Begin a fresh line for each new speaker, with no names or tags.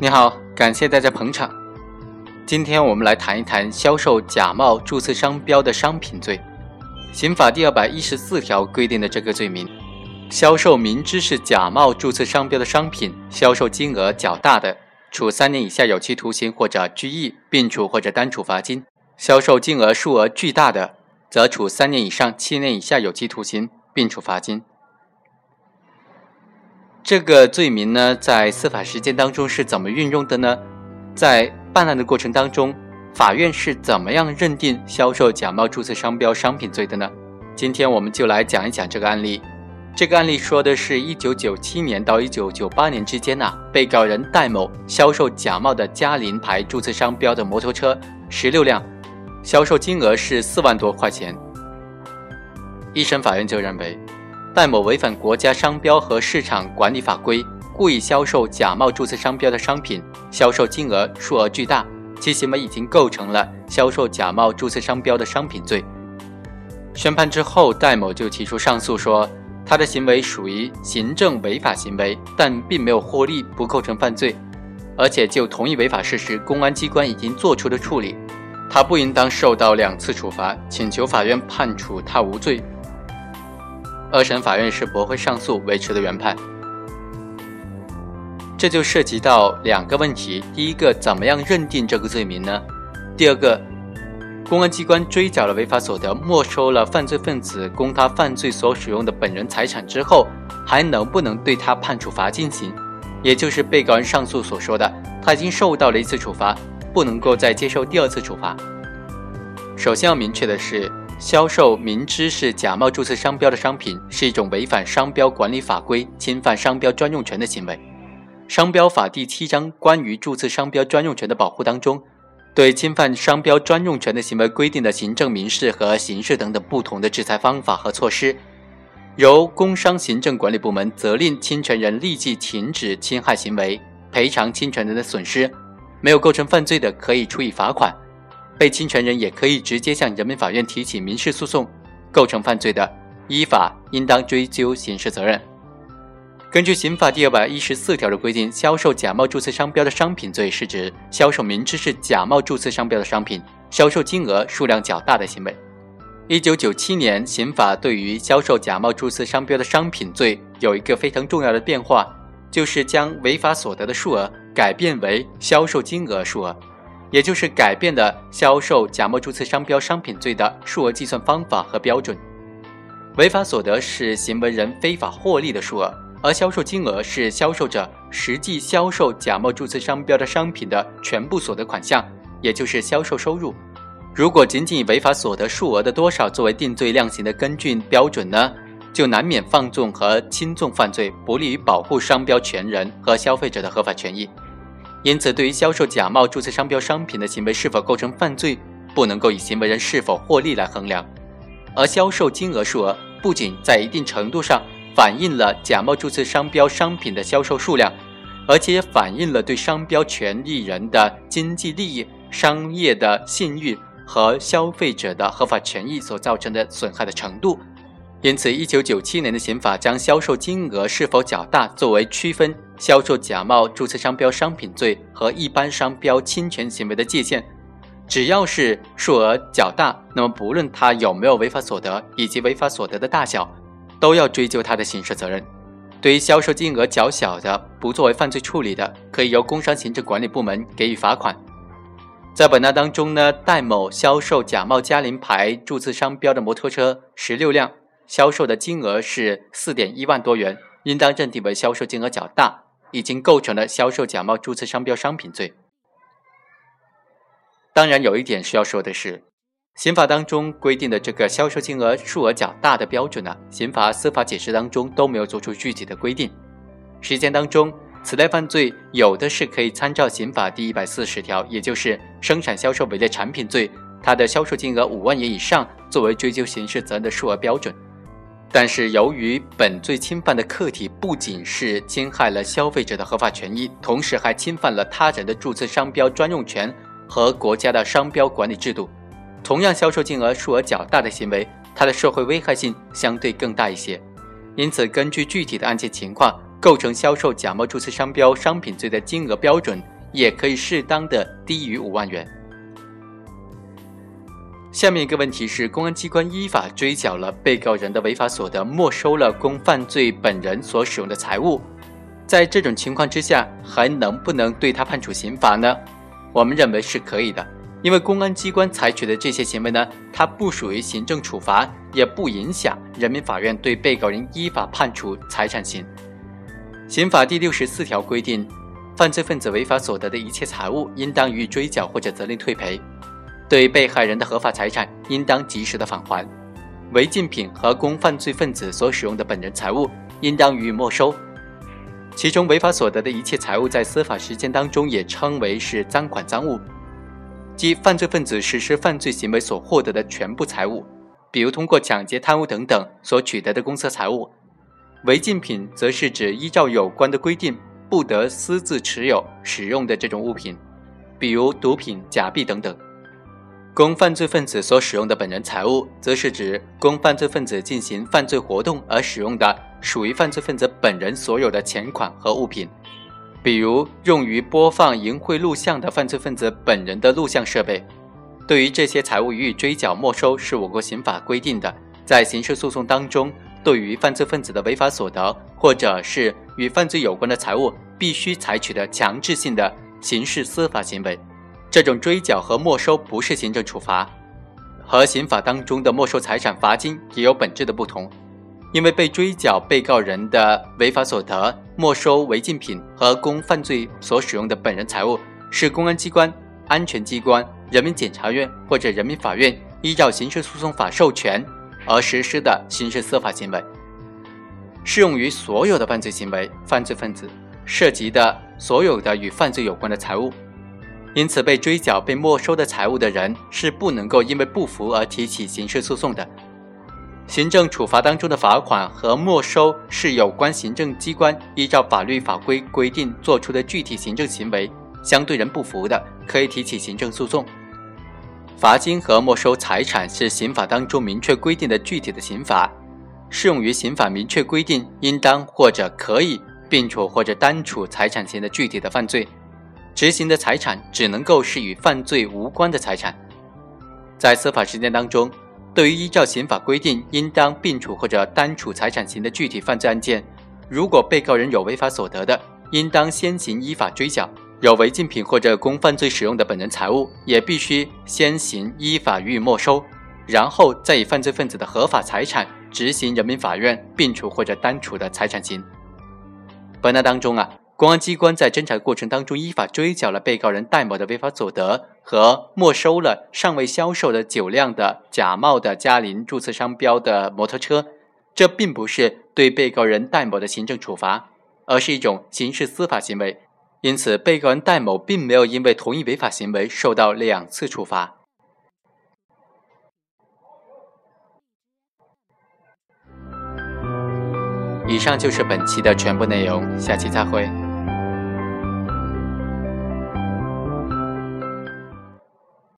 你好，感谢大家捧场。今天我们来谈一谈销售假冒注册商标的商品罪。刑法第二百一十四条规定的这个罪名，销售明知是假冒注册商标的商品，销售金额较大的，处三年以下有期徒刑或者拘役，并处或者单处罚金；销售金额数额巨大的，则处三年以上七年以下有期徒刑，并处罚金。这个罪名呢，在司法实践当中是怎么运用的呢？在办案的过程当中，法院是怎么样认定销售假冒注册商标商品罪的呢？今天我们就来讲一讲这个案例。这个案例说的是1997年到1998年之间呐，被告人戴某销售假冒的嘉陵牌注册商标的摩托车十六辆，销售金额是四万多块钱。一审法院就认为。戴某违反国家商标和市场管理法规，故意销售假冒注册商标的商品，销售金额数额巨大，其行为已经构成了销售假冒注册商标的商品罪。宣判之后，戴某就提出上诉，说他的行为属于行政违法行为，但并没有获利，不构成犯罪，而且就同一违法事实，公安机关已经做出了处理，他不应当受到两次处罚，请求法院判处他无罪。二审法院是驳回上诉，维持了原判。这就涉及到两个问题：第一个，怎么样认定这个罪名呢？第二个，公安机关追缴了违法所得，没收了犯罪分子供他犯罪所使用的本人财产之后，还能不能对他判处罚金刑？也就是被告人上诉所说的，他已经受到了一次处罚，不能够再接受第二次处罚。首先要明确的是。销售明知是假冒注册商标的商品，是一种违反商标管理法规、侵犯商标专用权的行为。商标法第七章关于注册商标专用权的保护当中，对侵犯商标专用权的行为规定的行政、民事和刑事等等不同的制裁方法和措施。由工商行政管理部门责令侵权人立即停止侵害行为，赔偿侵权人的损失。没有构成犯罪的，可以处以罚款。被侵权人也可以直接向人民法院提起民事诉讼，构成犯罪的，依法应当追究刑事责任。根据刑法第二百一十四条的规定，销售假冒注册商标的商品罪是指销售明知是假冒注册商标的商品，销售金额数量较大的行为。一九九七年，刑法对于销售假冒注册商标的商品罪有一个非常重要的变化，就是将违法所得的数额改变为销售金额数额。也就是改变了销售假冒注册商标商品罪的数额计算方法和标准。违法所得是行为人非法获利的数额，而销售金额是销售者实际销售假冒注册商标的商品的全部所得款项，也就是销售收入。如果仅仅以违法所得数额的多少作为定罪量刑的根据标准呢，就难免放纵和轻重犯罪，不利于保护商标权人和消费者的合法权益。因此，对于销售假冒注册商标商品的行为是否构成犯罪，不能够以行为人是否获利来衡量，而销售金额数额不仅在一定程度上反映了假冒注册商标商品的销售数量，而且也反映了对商标权利人的经济利益、商业的信誉和消费者的合法权益所造成的损害的程度。因此，一九九七年的刑法将销售金额是否较大作为区分销售假冒注册商标商品罪和一般商标侵权行为的界限。只要是数额较大，那么不论他有没有违法所得以及违法所得的大小，都要追究他的刑事责任。对于销售金额较小的，不作为犯罪处理的，可以由工商行政管理部门给予罚款。在本案当中呢，戴某销售假冒嘉陵牌注册商标的摩托车十六辆。销售的金额是四点一万多元，应当认定为销售金额较大，已经构成了销售假冒注册商标商品罪。当然，有一点需要说的是，刑法当中规定的这个销售金额数额较大的标准呢，刑法司法解释当中都没有做出具体的规定。实践当中，此类犯罪有的是可以参照刑法第一百四十条，也就是生产销售伪劣产品罪，它的销售金额五万元以上作为追究刑事责任的数额标准。但是，由于本罪侵犯的客体不仅是侵害了消费者的合法权益，同时还侵犯了他人的注册商标专用权和国家的商标管理制度，同样销售金额数额较大的行为，它的社会危害性相对更大一些。因此，根据具体的案件情况，构成销售假冒注册商标商品罪的金额标准也可以适当的低于五万元。下面一个问题是，公安机关依法追缴了被告人的违法所得，没收了供犯罪本人所使用的财物，在这种情况之下，还能不能对他判处刑罚呢？我们认为是可以的，因为公安机关采取的这些行为呢，它不属于行政处罚，也不影响人民法院对被告人依法判处财产刑。刑法第六十四条规定，犯罪分子违法所得的一切财物，应当予以追缴或者责令退赔；对被害人的合法财产，应当及时的返还；违禁品和供犯罪分子所使用的本人财物，应当予以没收。其中，违法所得的一切财物，在司法实践当中也称为是赃款赃物，即犯罪分子实施犯罪行为所获得的全部财物，比如通过抢劫、贪污等等所取得的公私财物。违禁品则是指依照有关的规定不得私自持有、使用的这种物品，比如毒品、假币等等。供犯罪分子所使用的本人财物，则是指供犯罪分子进行犯罪活动而使用的属于犯罪分子本人所有的钱款和物品，比如用于播放淫秽录像的犯罪分子本人的录像设备。对于这些财物予以追缴没收，是我国刑法规定的，在刑事诉讼当中。对于犯罪分子的违法所得，或者是与犯罪有关的财物，必须采取的强制性的刑事司法行为。这种追缴和没收不是行政处罚，和刑法当中的没收财产、罚金也有本质的不同。因为被追缴被告人的违法所得、没收违禁品和供犯罪所使用的本人财物，是公安机关、安全机关、人民检察院或者人民法院依照刑事诉讼法授权。而实施的刑事司法行为，适用于所有的犯罪行为、犯罪分子涉及的所有的与犯罪有关的财物。因此，被追缴、被没收的财物的人是不能够因为不服而提起刑事诉讼的。行政处罚当中的罚款和没收是有关行政机关依照法律法规规定作出的具体行政行为，相对人不服的，可以提起行政诉讼。罚金和没收财产是刑法当中明确规定的具体的刑罚，适用于刑法明确规定应当或者可以并处或者单处财产刑的具体的犯罪，执行的财产只能够是与犯罪无关的财产。在司法实践当中，对于依照刑法规定应当并处或者单处财产刑的具体犯罪案件，如果被告人有违法所得的，应当先行依法追缴。有违禁品或者供犯罪使用的本人财物，也必须先行依法予以没收，然后再以犯罪分子的合法财产执行人民法院并处或者单处的财产刑。本案当中啊，公安机关在侦查过程当中依法追缴了被告人戴某的违法所得和没收了尚未销售的九辆的假冒的嘉陵注册商标的摩托车，这并不是对被告人戴某的行政处罚，而是一种刑事司法行为。因此，被告人戴某并没有因为同一违法行为受到两次处罚。以上就是本期的全部内容，下期再会。